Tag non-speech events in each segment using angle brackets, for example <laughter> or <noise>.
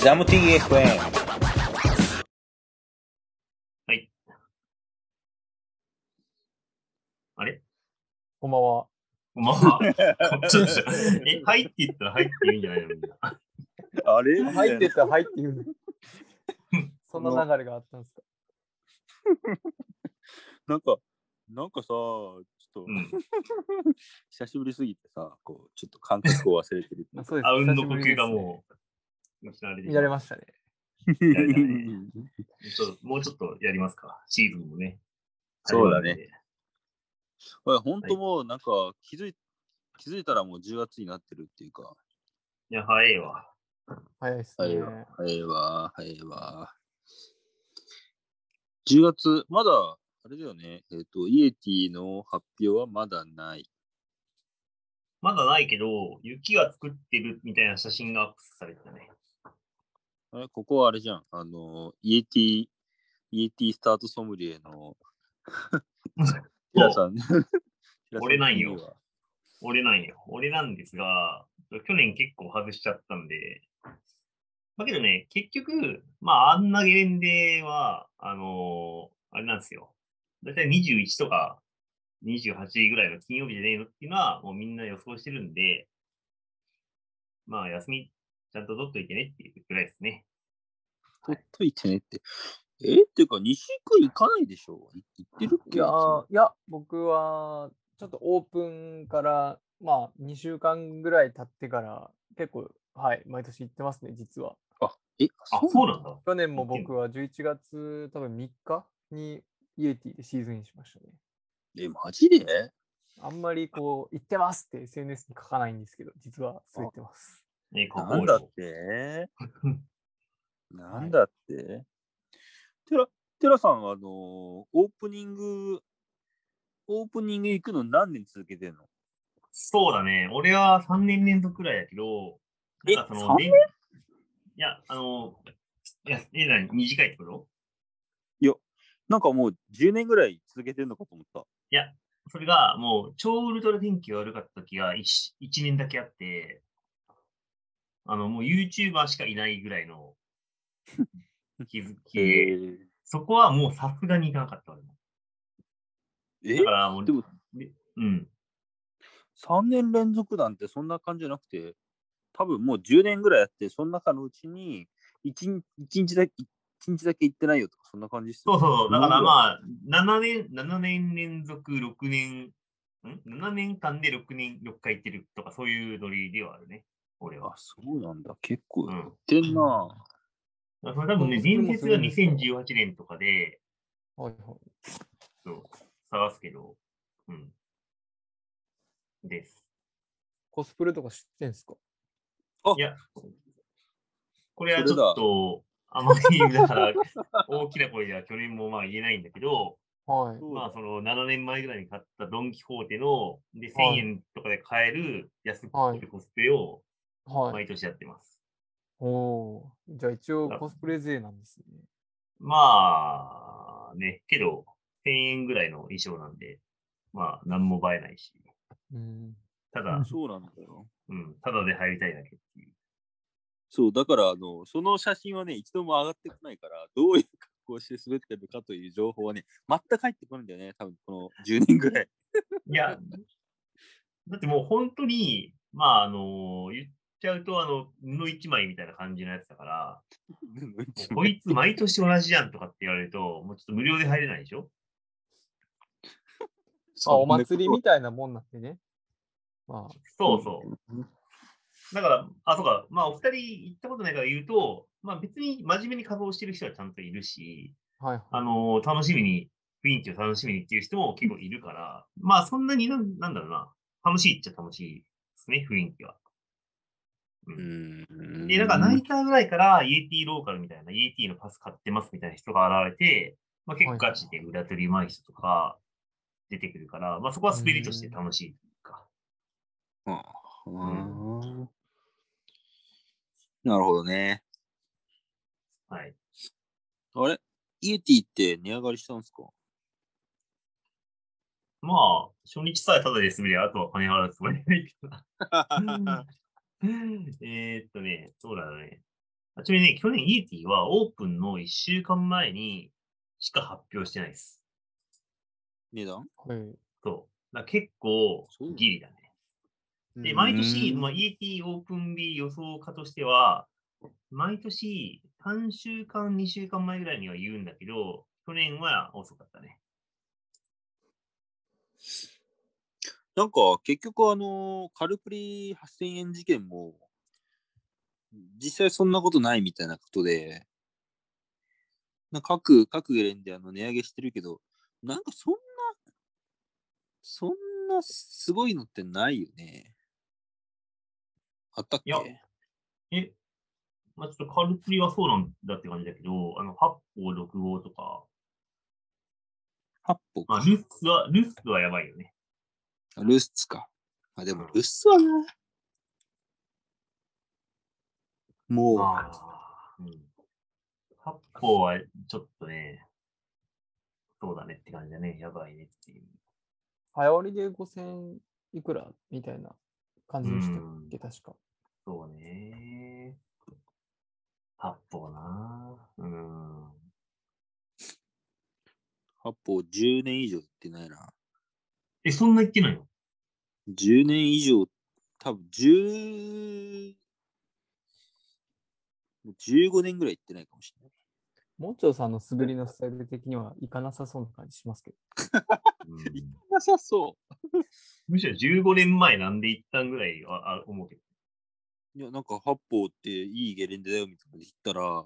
ジャム TFM。はい。あれ？こんばんは。まあ、<laughs> ちょっと、え、はいって言ったらはいって言うんじゃないの？みんな。あれ？入ってったら入って言うの。<laughs> そんな流れがあったんですか？なんか、なんかさ、ちょっと、うん。久しぶりすぎてさ、こう、ちょっと感覚を忘れてる。あうんの呼吸がう。もう、失われましたね。<laughs> もうちょっとやりますか。シーズンもね。そうだね。これ本当もうなんか気づい、気づいたらもう10月になってるっていうか、いや、早いわ。早いですね。早いわ、早いわ、早いわ。10月、まだ、あれだよね、えっ、と、イエティの発表はまだない。まだないけど、雪が作ってるみたいな写真がアップされてたね。あれここはあれじゃん、あの、イエティ、イエティスタートソムリエの、<laughs> 平さん。俺なんよ俺なんよ。俺なんですが、去年結構外しちゃったんで、だけどね、結局、まあ、あんなゲレンデは、あのーあれなんですよ。だいたい21とか28ぐらいの金曜日じゃねえのっていうのは、もうみんな予想してるんで、まあ、休み、ちゃんと取っといてねっていうくらいですね。取っといてねって。えっていうか、西区行かないでしょい行ってるっけ？いやー、いや、僕は、ちょっとオープンから、まあ、2週間ぐらい経ってから、結構、はい、毎年行ってますね、実は。あ、え、あ、そうなんだ。去年も僕は11月、多分3日にイエティでシーズンインしましたね。え、マジで？あんまりこう、行ってますって SNS に書かないんですけど、実はそう言ってます。ね、ここなんだって？なんだって？<laughs> テラ、テラさん、あのー、オープニング、オープニング行くの何年続けてんの？そうだね。俺は3年連続くらいだけど、えなんかそのいや、あの、いや、え、短いってこと？なんかもう10年ぐらい続けてんのかと思った。いや、それがもう超ウルトラ天気が悪かった時が 1, 一年だけあって、あの、もう YouTuber しかいないぐらいの気づき <laughs> で、そこはもうさすがにいかなかった俺も。え？だからもう、でもでうん。3年連続なんてそんな感じじゃなくて、多分もう10年ぐらいやって、その中のうちに1日日だけ、一日だけ行ってないよとか、そんな感じっすよそうそう。だからあ、まあ、7年、7年連続6年、ん ?7 年間で6年、6回行ってるとか、そういうノリではあるね。俺はあ、。そうなんだ。結構うん。やってんな。だからそれ多分ね、それも伝説がすごいです2018年とかで、はいはい。そう探すけど、うん。です。コスプレとか知ってんすか？いや、これはちょっと、あまり、だから、大きな声では去年もまあ言えないんだけど、はい。まあその7年前ぐらいに買ったドン・キホーテの、で、1000はい円とかで買える安っはいぽいコスプレをはい。毎年やってます。おおー。じゃあ一応コスプレ勢なんですね。まあ、ね、けど、1000円ぐらいの衣装なんで、まあ、何も映えないし、うん。ただ、そうなんだよ。うん、ただで入りたいだけっていう。そう、だから、あの、その写真はね、一度も上がってこないから、どういう格好をして滑ってるかという情報はね、全く入ってこないんだよね、多分この10年ぐらい。いや、だってもう本当に、まあ、あの、言っちゃうと、あの、布一枚みたいな感じのやつだから、<laughs> こいつ毎年同じじゃんとかって言われると、もうちょっと無料で入れないでしょ？<laughs> あ、お祭りみたいなもんなんでね。まあ、そうそう。だから、あ、そうか、まあ、お二人行ったことないから言うと、まあ別に真面目に仮装してる人はちゃんといるし、はいはい。あの楽しみに、雰囲気を楽しみにっていう人も結構いるから、まあそんなになんなんだろうな、楽しいっちゃ楽しいですね、雰囲気は。う。うんん。で、なんかナイターぐらいからイエティローカルみたいな、イエティのパス買ってますみたいな人が現れて、まあ結構ガチで裏取りうまい人とか出てくるから、まあそこは滑りとして楽しいというか。うんなるほどね。はい。あれ？イエティって値上がりしたんですか？まあ、初日さえただで滑りゃ、あとは金払うつもりないけどな。<laughs> <laughs> えーっとね、そうだね。ちなみにね、去年イエティはオープンの1週間前にしか発表してないです。値段？はい。そう。だ結構ギリだね。で、毎年、まあ、ET オープン日予想家としては、毎年3週間、2週間前ぐらいには言うんだけど、去年は遅かったね。なんか、結局、あの、カルプリ8000円事件も、実際そんなことないみたいなことで、な各、各ゲレンであの値上げしてるけど、なんかそんな、そんなすごいのってないよね。あったっけ？いやえ、まあ、ちょっとカルプリはそうなんだって感じだけど、あの、8法6号とか、?8 歩まあ、か。ルッスは、ルッスはやばいよね。ルスツか。あ、でもうんルスツはな。もう、まあ、うん。8法はちょっとね、そうだねって感じだね。やばいねっていう。早割りで5000いくらみたいな感じでしたっけ、確か。そうね。八方な。うん。8歩10年以上行ってないな。え、そんな言ってないの？10年以上、多分10、もう15年ぐらい行ってないかもしれない。もんちょうさんの滑りのスタイル的にはいかなさそうな感じしますけど。うん、なさそむしろ15年前なんで行ったんぐらいはあ思うけど。う。いや、なんか8歩っていいゲレンデだよみたいなこと言ったら、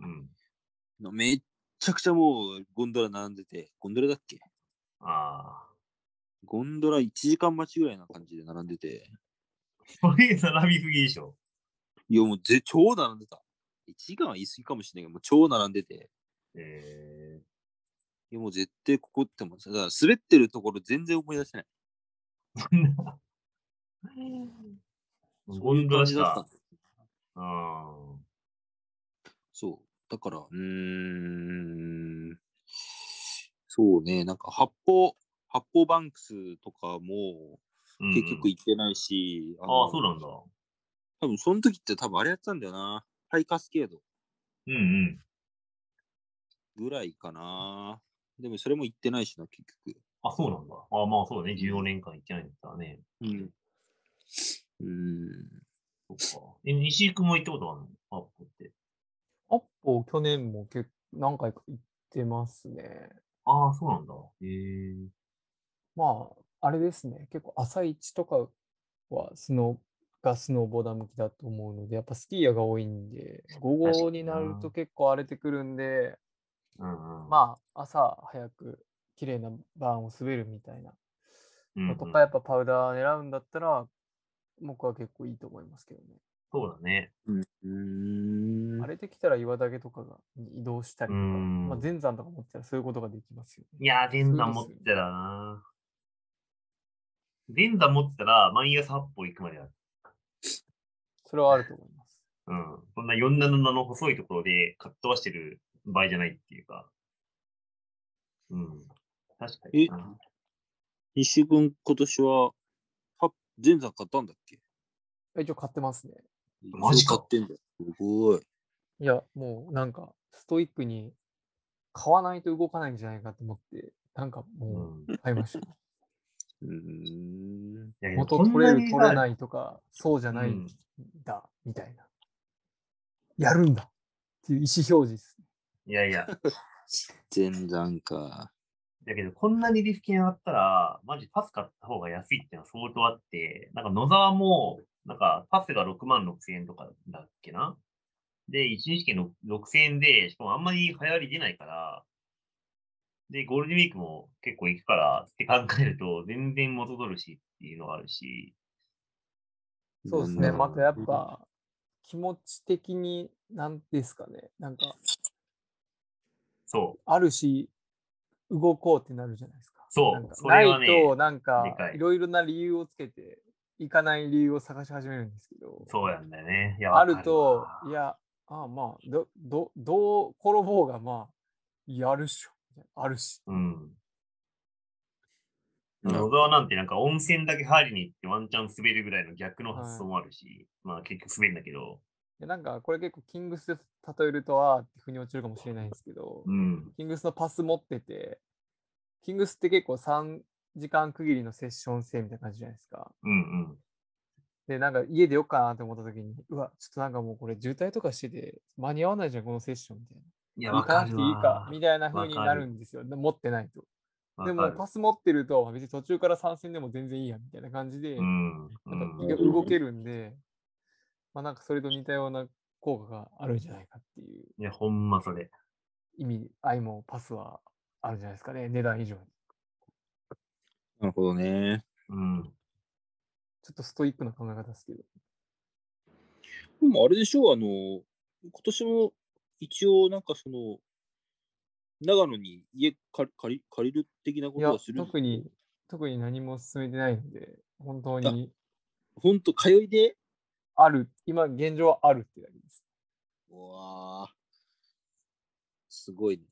うん。めっちゃくちゃもうゴンドラ並んでて、ゴンドラだっけ？ああ。ゴンドラ1時間待ちぐらいな感じで並んでて、それ並びすぎでしょ。いやもうぜ超並んでた。1時間は言い過ぎかもしれないけど、もう超並んでて、えいやもう絶対ここっても、だから滑ってるところ全然思い出せない。ゴンドラした。あそう。だから、うーん、そうね、なんか発泡、発泡バンクスとかもーうん結局行ってないし、あのあ、そうなんだ。多分その時って多分あれやってたんだよな。ハイカスケードうんうん。ぐらいかな。でもそれも行ってないしな、結局。あ、そうなんだ。あまあそうだね。14年間行ってないんだったらね。うん。うーん。そっか。え、西井君も行ったことあるの？アップって。アッポ去年も結何回か行ってますね。ああ、そうなんだ。へえ。まあ、あれですね。結構朝一とかはスノーがスノーボーダー向きだと思うので、やっぱスキーヤーが多いんで、午後になると結構荒れてくるんで、うんうん。まあ、朝早く綺麗なバーンを滑るみたいなうんうんのとか、やっぱパウダー狙うんだったら、僕は結構いいと思いますけどね。そうだね。うーん。荒れてきたら岩岳とかがに移動したりとか、うんまあ、全山とか持ってたらそういうことができますよね。いやー、全山持ってたらな。全山持ってたら、毎朝8歩行くまである。それはあると思います。うん。そんな47の細いところでかっ飛ばしてる場合じゃないっていうか。うん。確かにな。西君今年は、は全山買ったんだっけ？一応買ってますね。マジか買ってんだ。すごい。いや、もうなんか、ストイックに買わないと動かないんじゃないかと思って、なんかうもん。う買いました元取れる取れい。ないとか、そうじゃないうんんだ、みたいな。やるんだっていう意思表示です。いやいや。全山か。だけど、こんなにリスキン上がったら、マジパス買った方が安いっていうのは相当あって、なんか野沢も、なんかパスが6万6千円とかだっけなで、1日券の6千円で、しかもあんまり流行り出ないから、で、ゴールデンウィークも結構行くからって考えると、全然元取るしっていうのがあるし、そうですね。うんまたやっぱ、気持ち的に、なんですかね。なんか、そあるし、動こうってなるじゃないですか。そうなないと、なんかいいろいろな理由をつけて、行かない理由を探し始めるんですけどう、、そうやんだよね。いやあるといや、ああまあ、ど、ど、どう転ぼうが、まあ、やるっしょ。あるし。うん。うん野沢なんてなんか温泉だけ入りに行ってワンチャン滑るぐらいの逆の発想もあるし、まあ結局滑るんだけど、でなんかこれ結構キングスで例えるとあーって腑に落ちるかもしれないんですけど、うん。キングスのパス持ってて、キングスって結構3時間区切りのセッション制みたいな感じじゃないですか。うんうん。で、なんか家でよっかなって思った時に、うわ、ちょっとなんかもうこれ渋滞とかしてて間に合わないじゃん、このセッションみたいな。いや、行かなくわかるていいかわ。みたいな風になるるんですよ。で持ってないと。でもパス持ってると、別に途中から参戦でも全然いいやみたいな感じで、うん。なんかうん動けるんで、まあなんかそれと似たような効果があるんじゃないかっていういや、ほんまそれ。意味、愛もパスはあるんじゃないですかね、値段以上に。なるほどね。うん。ちょっとストイックな考え方ですけど。でもあれでしょう、あの、今年も一応なんかその、長野に家借り借りる的なことはする特に、特に何も進めてないので、本当にほんと、通いで？ある、今現状はあるってだけです。うわーすごいね。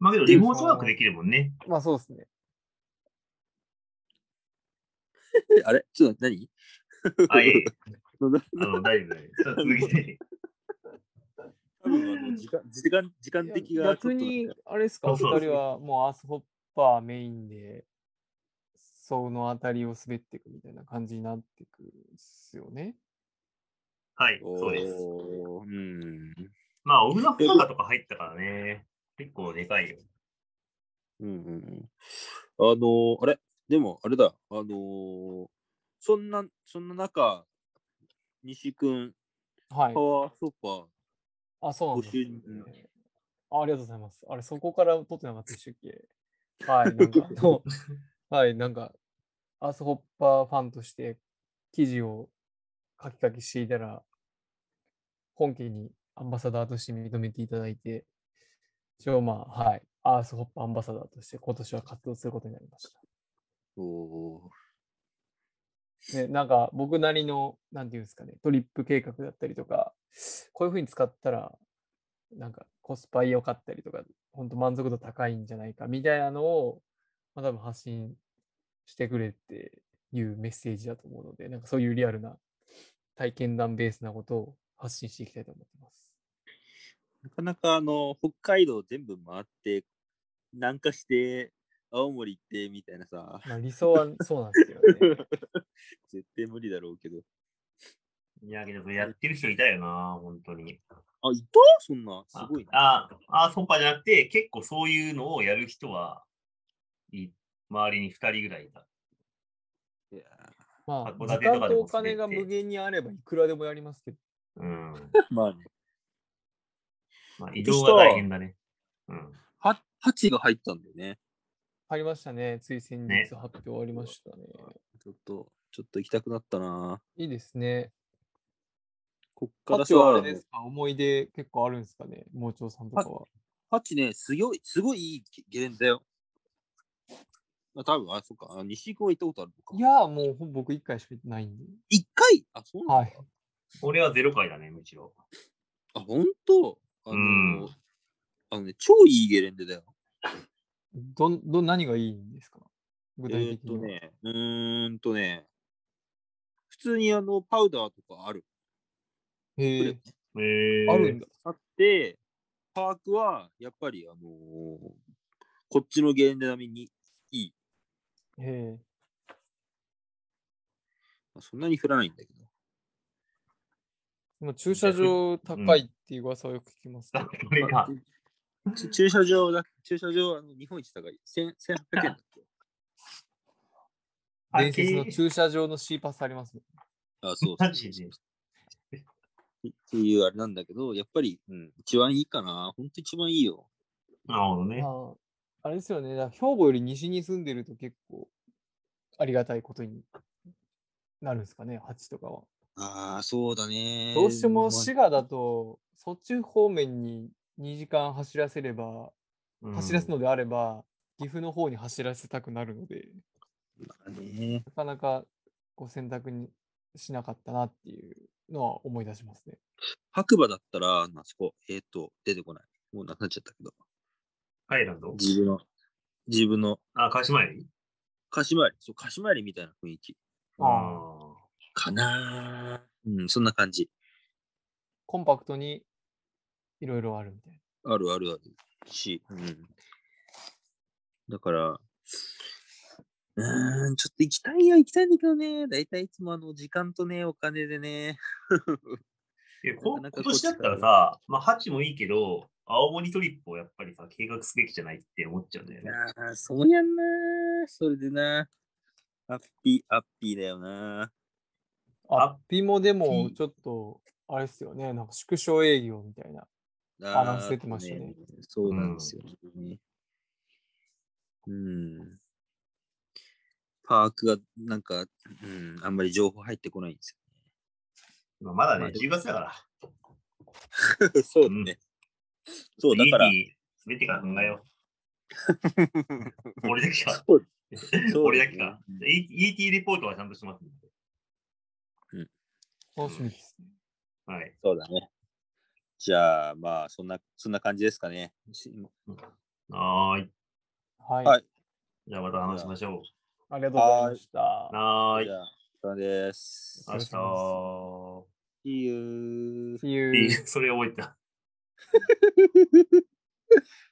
まあけど、リモートワークできるもんね。まあそうですね。え <laughs> あれ？ちょっと何？あ、いえ <laughs> あの、大丈夫だよ。ちょっと続けて。多分あの時間時間時間的が逆に、あれですか、お二人はもうアースホッパーメインで、そのあたりを滑っていくみたいな感じになっていくんですよね。はい、そうです。うん。まあ、オグナファガとか入ったからね。結構でかいよ。うんうんうん。あのーあれ？でも、あれだ、あのーそんな、そんな中、西君、はいパ。ワーソッパー、あ、そうなんですね人あ。ありがとうございます。あれ、そこから撮ってなかったでしたっけ？はい、なんか、<laughs> はい、なんか、アースホッパーファンとして記事を書き書きしていたら、本家にアンバサダーとして認めていただいて、一応まあ、はい、アースホッパーアンバサダーとして今年は活動することになりました。おーね、なんか僕なりの、なんていうんですかね、トリップ計画だったりとか、こういうふうに使ったら、なんかコスパ良かったりとか、本当満足度高いんじゃないかみたいなのを、まあ、多分発信してくれっていうメッセージだと思うので、なんかそういうリアルな体験談ベースなことを発信していきたいと思ってます。なかなかあの、北海道全部回って、南下して、青森行ってみたいなさ、まあ理想はそうなんですけどね。<laughs> 絶対無理だろうけど。いや、けど、やってる人いたよな、本当に。あ、いた？そんな、すあごいな。あ、あ、ソッパーじゃなくて、結構そういうのをやる人は、い周りに2人ぐらいいた。いやまあ、函時間館とお金が無限にあればいくらでもやりますけど、うん。ー <laughs> まあね。まあ、移動が大変だね。うん。は、8が入ったんだよね。入りましたね。つい先ね日発表ありましたね。ちょっと、ちょっと行きたくなったな。いいですね。こっからはあれですか？思い出結構あるんですかね？盲腸さんとかは。ハチね、すごい、すごいいいゲレンデだよ。あ多分あ、そっか。あ西君は行ったことあるのか。いやー、もう僕1回しか行ってないんで。一回？あ、そうなんだ。はい。俺はゼロ回だね、むしろ。あ、ほんとあのーうんあのね、超いいゲレンデだよ。どん、どん、何がいいんですか？具えーっ体的には。とね、うーんとね、普通にあの、パウダーとかある？へええー、あるんだ。あって、パークは、やっぱり、あのーこっちのゲレンデ並みにいい。へえまあそんなに降らないんだけど。今駐車場高いっていう噂をよく聞きますけど。これが、ち <laughs> 駐車場だ、駐車場、あの日本一高い。千1800円だっけ？あ伝説のけ駐車場の C パスありますね。あ、そうっていうあれなんだけど、やっぱり、うん、一番いいかな。ほんと一番いいよ。なるほどね。まあ、あれですよね。だから兵庫より西に住んでると結構ありがたいことになるんですかね、8とかは。ああ、そうだね。どうしてもまあ滋賀だと、そっち方面に2時間走らせれば、うん走らすのであれば、岐阜の方に走らせたくなるので、まあね。なかなかこう選択にしなかったなっていうのは思い出しますね。白馬だったら、あそこ、えっ、と、出てこない。もうなくなっちゃったけど。ハイランド？自分の、自分の、あ、鹿島より貸し回り、そう、貸し回りみたいな雰囲気。あかなうん、そんな感じ。コンパクトにいろいろあるみたいあるあるあるし、うん。だから、うーん、ちょっと行きたいよ、行きたいんだけどね。だいたいいつもあの、時間とね、お金でね。いや <laughs> こ今年だったらさ、まあ、8もいいけど、青森トリップをやっぱりさ、計画すべきじゃないって思っちゃうんだよね。ああ、そうやんな。それでな。ハッピー、ハッピーだよな。な。アッピもでもちょっと、あれですよね、なんか縮小営業みたいな。あ話出てましたね。そうなんですよね。うん。パークがなんか、うん、あんまり情報入ってこないんですまあ、まだね、まあでも10月だから。よ。<laughs> そうだね。そう、だから、すべてから考えよう。俺だけか。俺だけか。E- ET レポートはちゃんとしてますんで。楽しみですね。はい。そうだね。じゃあ、まあ、そんな、そんな感じですかね。しはーい。はい。はいじゃあまた話しましょありがとうございました。う。はーいじ。ゃあ、そうです。明日。See you. See you. <laughs> それ覚えてた。<laughs>